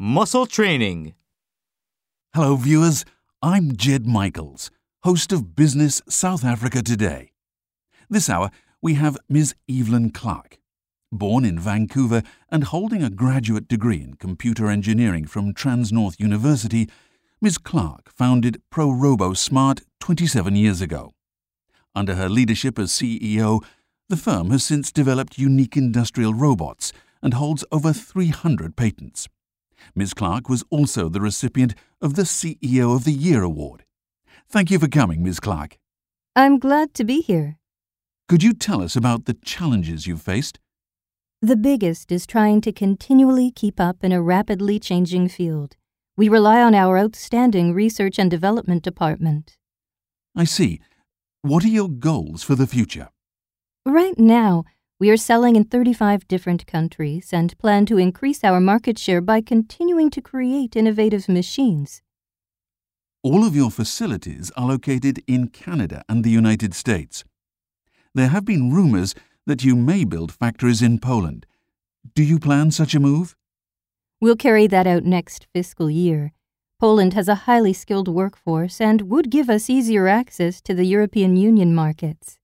Muscle Training. Hello, viewers. I'm Jed Michaels, host of Business South Africa Today. This hour, we have Ms. Evelyn Clark. Born in Vancouver and holding a graduate degree in computer engineering from Transnorth University, Ms. Clark founded ProRobo Smart 27 years ago. Under her leadership as CEO, the firm has since developed unique industrial robots and holds over 300 patents. Ms. Clark was also the recipient of the CEO of the Year Award. Thank you for coming, Ms. Clark. I'm glad to be here. Could you tell us about the challenges you've faced? The biggest is trying to continually keep up in a rapidly changing field. We rely on our outstanding research and development department. I see. What are your goals for the future? Right now, we are selling in 35 different countries and plan to increase our market share by continuing to create innovative machines. All of your facilities are located in Canada and the United States. There have been rumors that you may build factories in Poland. Do you plan such a move? We'll carry that out next fiscal year. Poland has a highly skilled workforce and would give us easier access to the European Union markets.